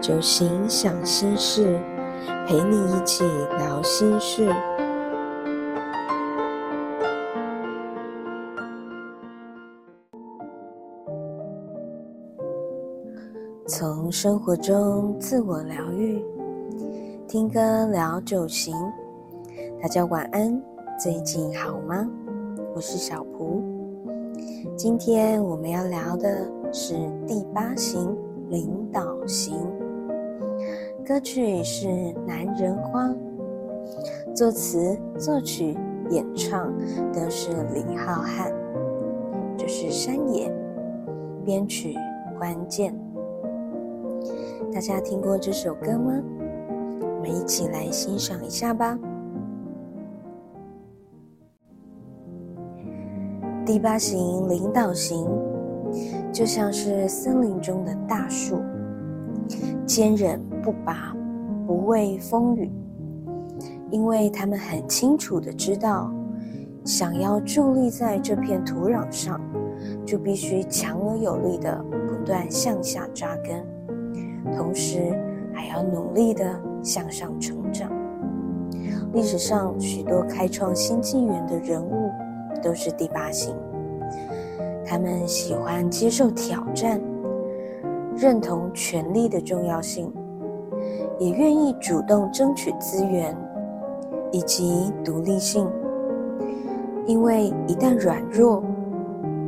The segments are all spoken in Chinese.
酒行想心事，陪你一起聊心事。从生活中自我疗愈，听歌聊酒行。大家晚安，最近好吗？我是小蒲。今天我们要聊的是第八型领导型。歌曲是《男人花》，作词、作曲、演唱都是李浩瀚，就是山野，编曲关键。大家听过这首歌吗？我们一起来欣赏一下吧。第八型领导型，就像是森林中的大树，坚韧。不拔，不畏风雨，因为他们很清楚的知道，想要伫立在这片土壤上，就必须强而有力的不断向下扎根，同时还要努力的向上成长。历史上许多开创新纪元的人物都是第八型，他们喜欢接受挑战，认同权力的重要性。也愿意主动争取资源以及独立性，因为一旦软弱，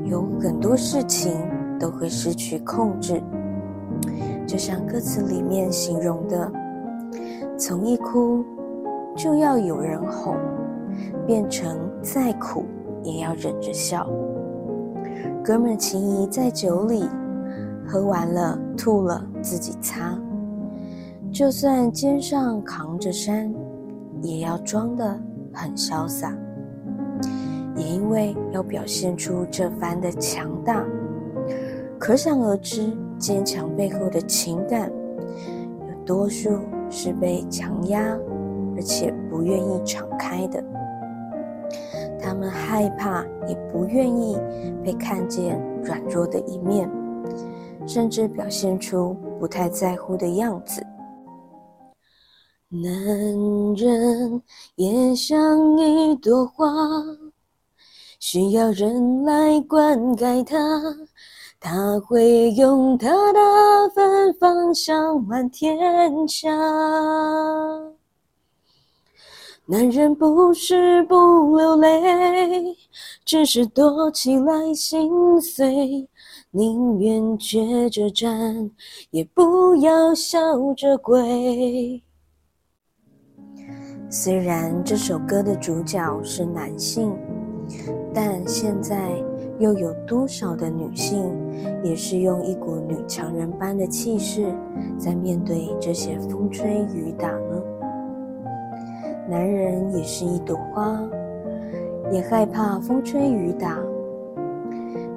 有很多事情都会失去控制。就像歌词里面形容的，从一哭就要有人哄，变成再苦也要忍着笑。哥们情谊在酒里，喝完了吐了自己擦。就算肩上扛着山，也要装得很潇洒。也因为要表现出这番的强大，可想而知，坚强背后的情感，有多数是被强压，而且不愿意敞开的。他们害怕，也不愿意被看见软弱的一面，甚至表现出不太在乎的样子。男人也像一朵花，需要人来灌溉它，他会用他的芬芳香满天下。男人不是不流泪，只是躲起来心碎，宁愿倔着站，也不要笑着跪。虽然这首歌的主角是男性，但现在又有多少的女性也是用一股女强人般的气势在面对这些风吹雨打呢？男人也是一朵花，也害怕风吹雨打。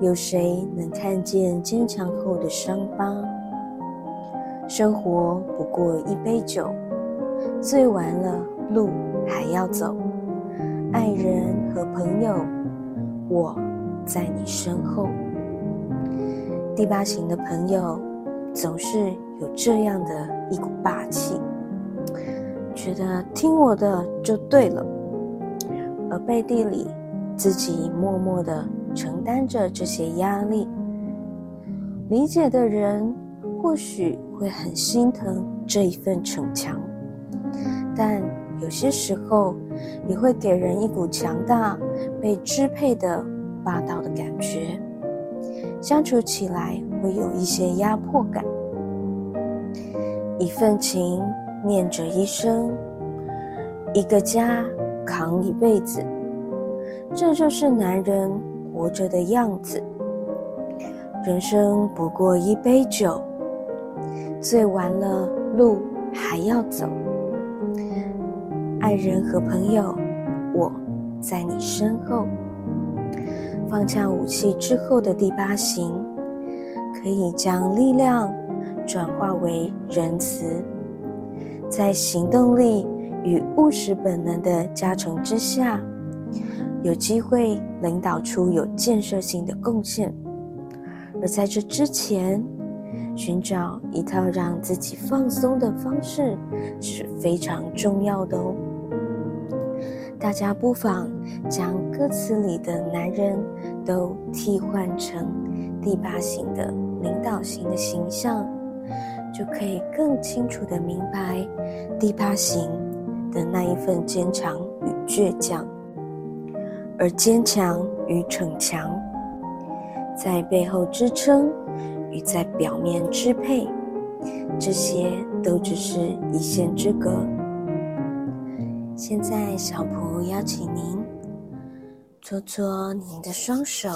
有谁能看见坚强后的伤疤？生活不过一杯酒，醉完了。路还要走，爱人和朋友，我在你身后。第八型的朋友总是有这样的一股霸气，觉得听我的就对了，而背地里自己默默的承担着这些压力。理解的人或许会很心疼这一份逞强，但。有些时候，也会给人一股强大、被支配的霸道的感觉，相处起来会有一些压迫感。一份情念着一生，一个家扛一辈子，这就是男人活着的样子。人生不过一杯酒，醉完了路还要走。爱人和朋友，我在你身后。放下武器之后的第八型，可以将力量转化为仁慈，在行动力与务实本能的加成之下，有机会领导出有建设性的贡献。而在这之前，寻找一套让自己放松的方式是非常重要的哦。大家不妨将歌词里的男人都替换成第八型的领导型的形象，就可以更清楚的明白第八型的那一份坚强与倔强。而坚强与逞强，在背后支撑与在表面支配，这些都只是一线之隔。现在，小蒲邀请您搓搓您的双手，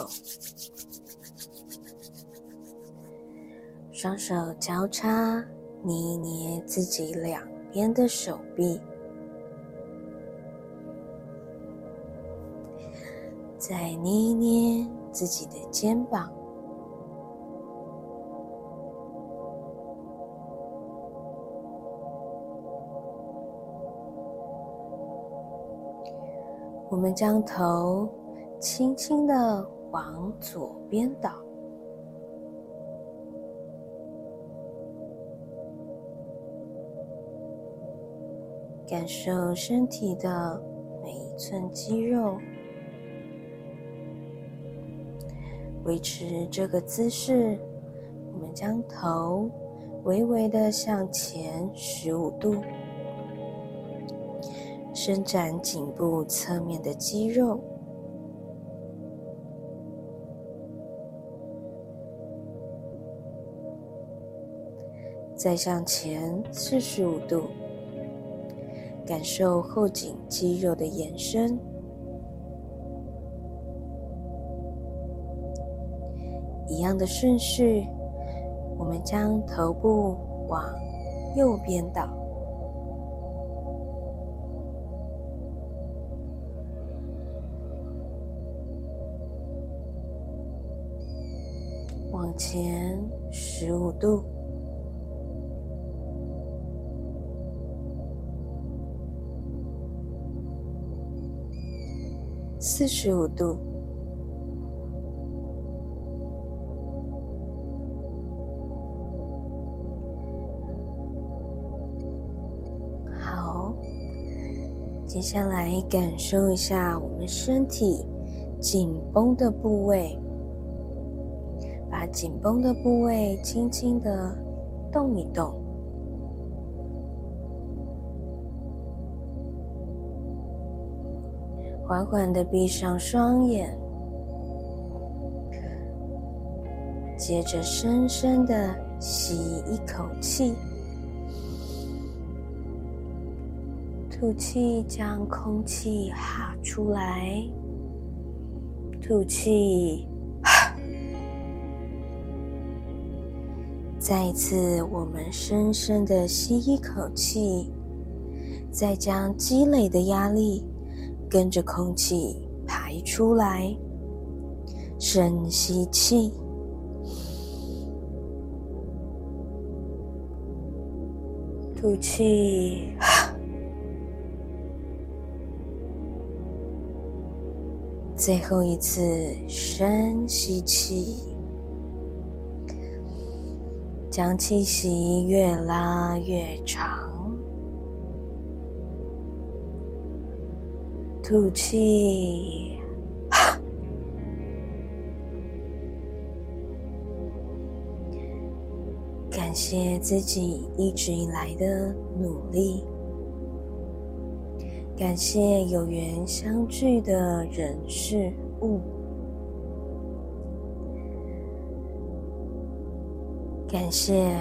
双手交叉捏一捏自己两边的手臂，再捏一捏自己的肩膀。我们将头轻轻的往左边倒，感受身体的每一寸肌肉，维持这个姿势。我们将头微微的向前十五度。伸展颈部侧面的肌肉，再向前四十五度，感受后颈肌肉的延伸。一样的顺序，我们将头部往右边倒。往前十五度，四十五度，好。接下来感受一下我们身体紧绷的部位。把紧绷的部位轻轻的动一动，缓缓的闭上双眼，接着深深的吸一口气，吐气，将空气哈出来，吐气。再一次，我们深深的吸一口气，再将积累的压力跟着空气排出来。深吸气，吐气，最后一次深吸气。将气息越拉越长，吐气，感谢自己一直以来的努力，感谢有缘相聚的人事物。感谢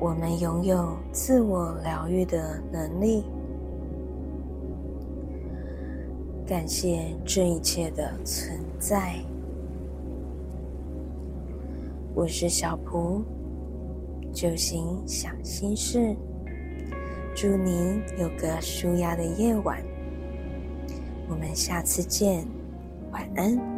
我们拥有自我疗愈的能力，感谢这一切的存在。我是小蒲，就心想心事，祝您有个舒压的夜晚。我们下次见，晚安。